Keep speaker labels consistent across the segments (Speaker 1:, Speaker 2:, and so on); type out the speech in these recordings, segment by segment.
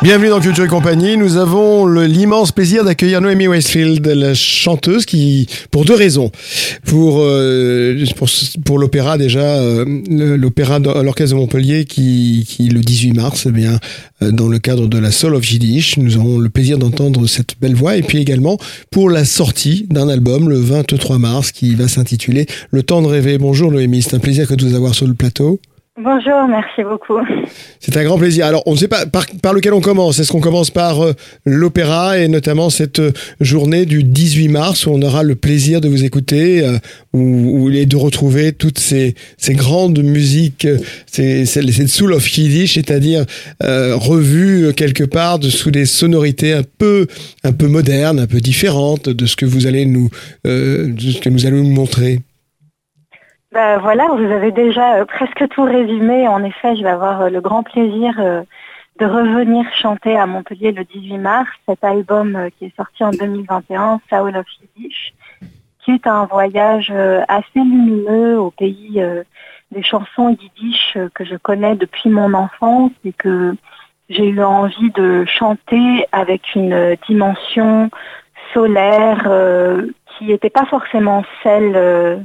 Speaker 1: Bienvenue dans Culture et Compagnie. Nous avons l'immense plaisir d'accueillir Noémie Westfield, la chanteuse qui, pour deux raisons. Pour euh, pour, pour l'opéra déjà, euh, l'opéra l'orchestre de Montpellier qui, qui le 18 mars, eh bien euh, dans le cadre de la Soul of Yiddish, nous aurons le plaisir d'entendre cette belle voix et puis également pour la sortie d'un album le 23 mars qui va s'intituler Le temps de rêver. Bonjour Noémie, c'est un plaisir que de vous avoir sur le plateau.
Speaker 2: Bonjour, merci beaucoup.
Speaker 1: C'est un grand plaisir. Alors, on ne sait pas par, par lequel on commence. Est-ce qu'on commence par euh, l'opéra et notamment cette euh, journée du 18 mars où on aura le plaisir de vous écouter euh, où, et de retrouver toutes ces, ces grandes musiques, euh, ces, ces- cette soul of Yiddish, c'est-à-dire revues euh, quelque part de, sous des sonorités un peu, un peu modernes, un peu différentes de ce que vous allez nous, de ce que nous allons nous montrer.
Speaker 2: Bah, voilà, vous avez déjà euh, presque tout résumé. En effet, je vais avoir euh, le grand plaisir euh, de revenir chanter à Montpellier le 18 mars cet album euh, qui est sorti en 2021, Soul of Yiddish, qui est un voyage euh, assez lumineux au pays euh, des chansons yiddish euh, que je connais depuis mon enfance et que j'ai eu envie de chanter avec une euh, dimension solaire euh, qui n'était pas forcément celle euh,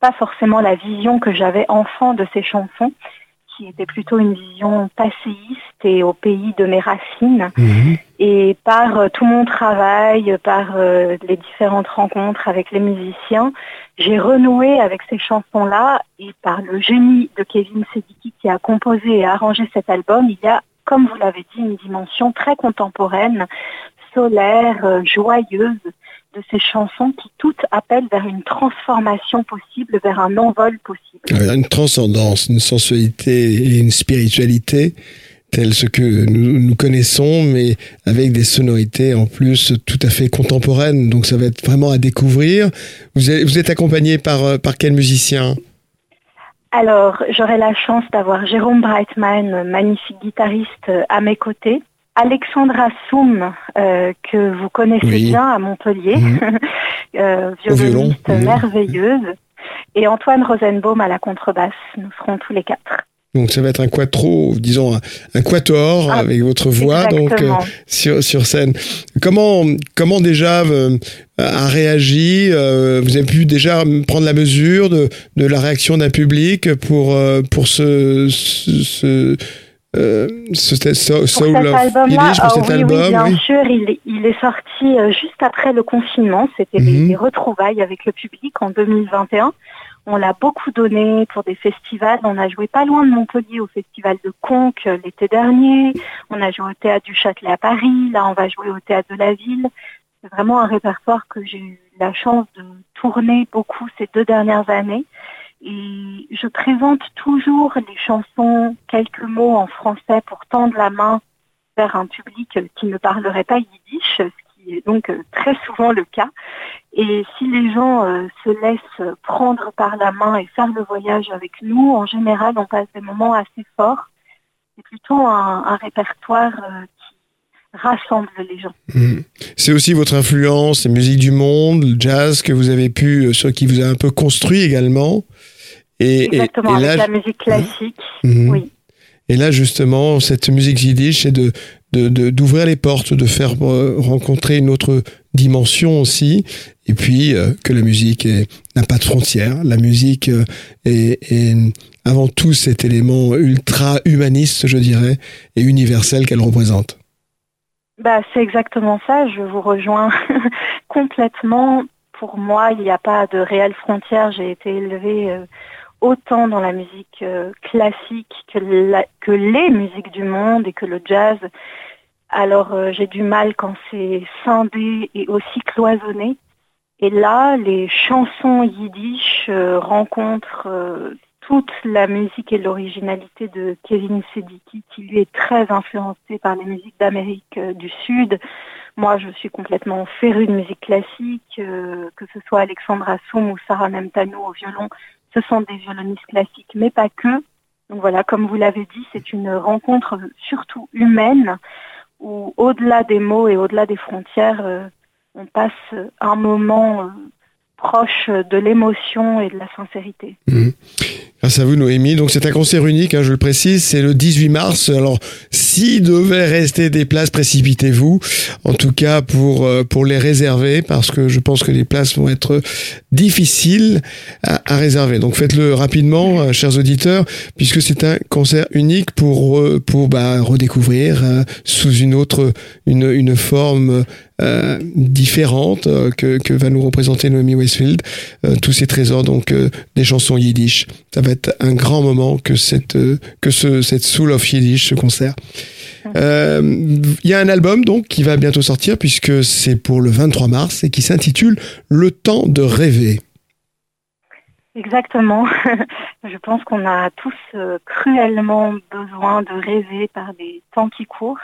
Speaker 2: pas forcément la vision que j'avais enfant de ces chansons, qui était plutôt une vision passéiste et au pays de mes racines. Et par euh, tout mon travail, par euh, les différentes rencontres avec les musiciens, j'ai renoué avec ces chansons-là et par le génie de Kevin Sediki qui a composé et arrangé cet album, il y a, comme vous l'avez dit, une dimension très contemporaine, solaire, euh, joyeuse de ces chansons qui toutes appellent vers une transformation possible, vers un envol possible.
Speaker 1: Une transcendance, une sensualité et une spiritualité telles ce que nous, nous connaissons, mais avec des sonorités en plus tout à fait contemporaines. Donc ça va être vraiment à découvrir. Vous êtes, vous êtes accompagné par, euh, par quel musicien?
Speaker 2: Alors, j'aurai la chance d'avoir Jérôme Breitman, magnifique guitariste, euh, à mes côtés. Alexandra Soum, euh, que vous connaissez
Speaker 1: Oui.
Speaker 2: bien à Montpellier,
Speaker 1: Mhm.
Speaker 2: euh,
Speaker 1: Au violon.
Speaker 2: violoniste
Speaker 1: Mhm.
Speaker 2: merveilleuse. Et Antoine Rosenbaum à la contrebasse. Nous serons tous les quatre.
Speaker 1: Donc ça va être un quattro, disons un, un quatuor
Speaker 2: Ah,
Speaker 1: avec votre voix donc euh, sur, sur scène. Comment, comment déjà a réagi Vous avez pu déjà prendre la mesure de, de la réaction d'un public pour, pour ce, ce, ce, euh,
Speaker 2: Pour cet album-là, oui,
Speaker 1: album
Speaker 2: oui, bien
Speaker 1: oui.
Speaker 2: sûr, il est, il est sorti euh, juste après le confinement. C'était les-
Speaker 1: Mhm.
Speaker 2: les retrouvailles avec le public en 2021. On l'a beaucoup donné pour des festivals. On a joué pas loin de Montpellier au festival de Conques euh, l'été dernier. On a joué au théâtre du Châtelet à Paris. Là, on va jouer au théâtre de la Ville. C'est vraiment un répertoire que j'ai eu la chance de tourner beaucoup ces deux dernières années. Et je présente toujours les chansons, quelques mots en français pour tendre la main vers un public qui ne parlerait pas yiddish, ce qui est donc euh, très souvent le cas. Et si les gens euh, se laissent prendre par la main et faire le voyage avec nous, en général, on passe des moments assez forts. C'est plutôt un, répertoire euh, qui rassemble les gens.
Speaker 1: Mhm. C'est aussi votre influence, les musiques du monde, le jazz que vous avez pu, sur qui vous a un peu construit également. Et,
Speaker 2: Exactement,
Speaker 1: et là,
Speaker 2: avec la musique classique.
Speaker 1: Mhm.
Speaker 2: Oui.
Speaker 1: Et là, justement, cette musique yiddish, c'est de de- de- d'ouvrir les portes, de faire euh, rencontrer une autre dimension aussi, et puis euh, que la musique n'a pas de frontières. La musique euh, est, est avant tout cet élément ultra humaniste, je dirais, et universel qu'elle représente.
Speaker 2: Bah, c'est exactement ça, je vous rejoins complètement. Pour moi, il n'y a pas de réelle frontière. J'ai été élevée autant dans la musique euh, classique que, les musiques du monde et que le jazz. Alors euh, j'ai du mal quand c'est scindé et aussi cloisonné. Et là, les chansons yiddish euh, rencontrent toute la musique et l'originalité de Kevin Sediki, qui lui est très influencé par les musiques d'Amérique du Sud. Moi, je suis complètement férue de musique classique, que ce soit Alexandra Soum ou Sarah Nemtanou au violon. Ce sont des violonistes classiques, mais pas que. Donc voilà, comme vous l'avez dit, c'est une rencontre surtout humaine où au-delà des mots et au-delà des frontières, euh, on passe un moment euh, proche de l'émotion et de la sincérité.
Speaker 1: Mhm. Grâce à vous, Noémie. Donc, c'est un concert unique, hein, je le précise. C'est le 18 mars. Alors, s'il devait rester des places, précipitez-vous. En tout cas, pour, euh, pour les réserver, parce que je pense que les places vont être difficiles à, réserver. Donc, faites-le rapidement, euh, chers auditeurs, puisque c'est un concert unique pour, euh, pour bah, redécouvrir sous une autre, une, une forme euh, différente euh, que, que va nous représenter Noémie Westfield, euh, tous ces trésors donc euh, des chansons yiddish. Ça va être un grand moment que cette euh, que ce cette Soul of Yiddish ce concert. Euh, Il y a un album donc qui va bientôt sortir puisque c'est pour le 23 mars et qui s'intitule Le temps de rêver.
Speaker 2: Exactement. Je pense qu'on a tous euh, cruellement besoin de rêver par des temps qui courent.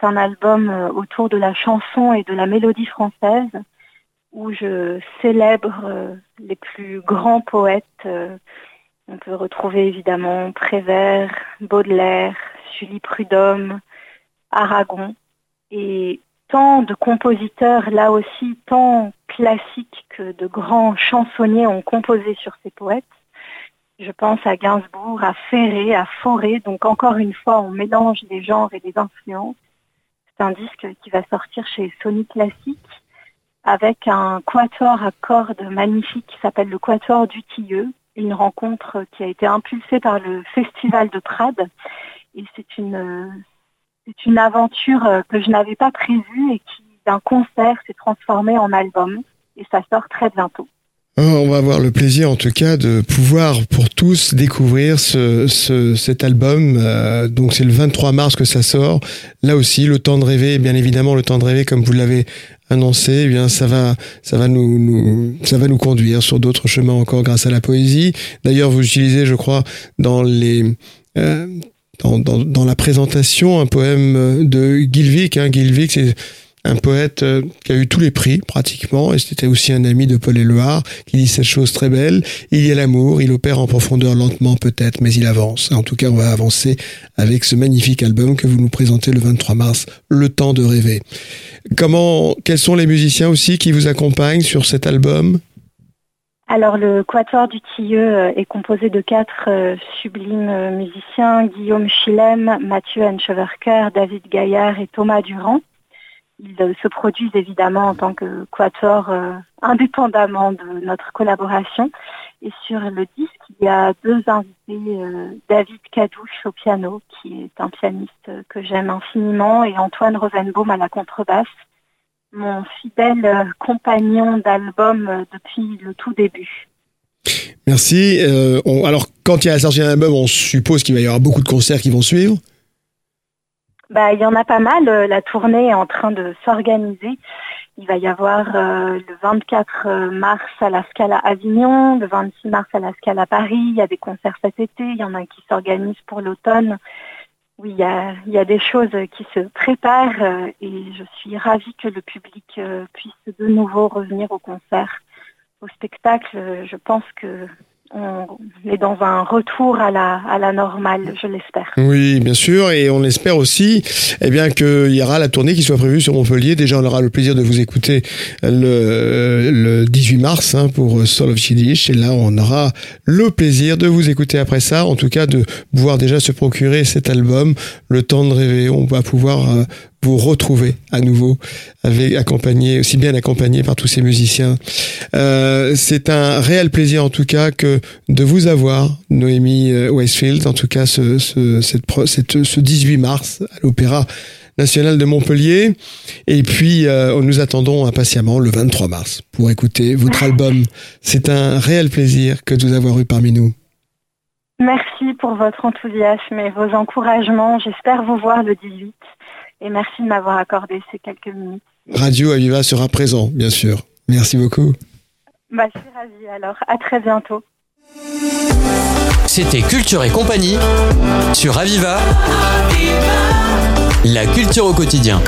Speaker 2: C'est un album euh, autour de la chanson et de la mélodie française où je célèbre euh, les plus grands poètes. euh, On peut retrouver évidemment Prévert, Baudelaire, Sully Prudhomme, Aragon et tant de compositeurs là aussi, tant classiques que de grands chansonniers ont composé sur ces poètes. Je pense à Gainsbourg, à Ferré, à Fauré. Donc encore une fois, on mélange des genres et des influences. C'est un disque qui va sortir chez Sony Classique avec un quatuor à cordes magnifique qui s'appelle le quatuor du Tilleux, une rencontre qui a été impulsée par le Festival de Prades. Et c'est une, c'est une aventure que je n'avais pas prévue et qui, d'un concert, s'est transformée en album. Et ça sort très bientôt.
Speaker 1: Oh, On va avoir le plaisir en tout cas de pouvoir pour tous découvrir ce, ce- cet album. Euh, donc c'est le 23 mars que ça sort. Là aussi, le temps de rêver, bien évidemment, le temps de rêver, comme vous l'avez annoncé, eh bien ça va, ça va nous, nous, ça va nous conduire sur d'autres chemins encore grâce à la poésie. D'ailleurs, vous utilisez, je crois, dans les euh, dans, dans, dans la présentation un poème de Gilvik. Hein. Gilvik, c'est un poète euh, qui a eu tous les prix pratiquement, et c'était aussi un ami de Paul Éluard, qui dit cette chose très belle. Il y a l'amour, il opère en profondeur lentement peut-être, mais il avance. En tout cas, on va avancer avec ce magnifique album que vous nous présentez le 23 mars, Le temps de rêver. Comment, quels sont les musiciens aussi qui vous accompagnent sur cet album?
Speaker 2: Alors le Quatuor du Tilleux euh, est composé de quatre euh, sublimes musiciens, Guillaume Chilem, Mathieu Hencheverker, David Gaillard et Thomas Durand. Ils euh, se produisent évidemment en tant que Quatuor euh, indépendamment de notre collaboration. Et sur le disque, il y a deux invités, euh, David Cadouche au piano, qui est un pianiste que j'aime infiniment, et Antoine Rosenbaum à la contrebasse mon fidèle compagnon d'album depuis le tout début.
Speaker 1: Merci. Alors, quand il y a la sortie d'un album, on suppose qu'il va y avoir beaucoup de concerts qui vont suivre.
Speaker 2: Bah, il y en a pas mal. euh, La tournée est en train de s'organiser. Il va y avoir euh, le 24 mars à la Scala Avignon, le 26 mars à la Scala Paris. Il y a des concerts cet été. Il y en a qui s'organisent pour l'automne. Oui, il y, a, il y a des choses qui se préparent euh, et je suis ravie que le public euh, puisse de nouveau revenir au concert, au spectacle. Euh, Je pense que on est dans un retour à la, à la normale, je l'espère.
Speaker 1: Oui, bien sûr, et on espère aussi, eh bien, qu'il y aura la tournée qui soit prévue sur Montpellier. Déjà, on aura le plaisir de vous écouter le, le 18 mars hein, pour Soul of Yiddish, et là, on aura le plaisir de vous écouter après ça, en tout cas, de pouvoir déjà se procurer cet album, Le Temps de rêver. On va pouvoir euh, vous retrouver à nouveau, avec accompagné, aussi bien accompagné par tous ces musiciens. Euh, c'est un réel plaisir, en tout cas, que de vous avoir, Noémie euh, Westfield, en tout cas ce, ce, cette, cette- ce 18 mars à l'Opéra national de Montpellier. Et puis, euh, nous attendons impatiemment le 23 mars pour écouter votre album. C'est un réel plaisir que de vous avoir eu parmi nous.
Speaker 2: Merci pour votre enthousiasme et vos encouragements. J'espère vous voir le 18 et merci de m'avoir accordé ces quelques minutes.
Speaker 1: Radio Aviva sera présent, bien sûr. Merci beaucoup.
Speaker 2: Bah, je suis ravie alors. À très bientôt.
Speaker 3: C'était Culture et compagnie sur Aviva. La culture au quotidien.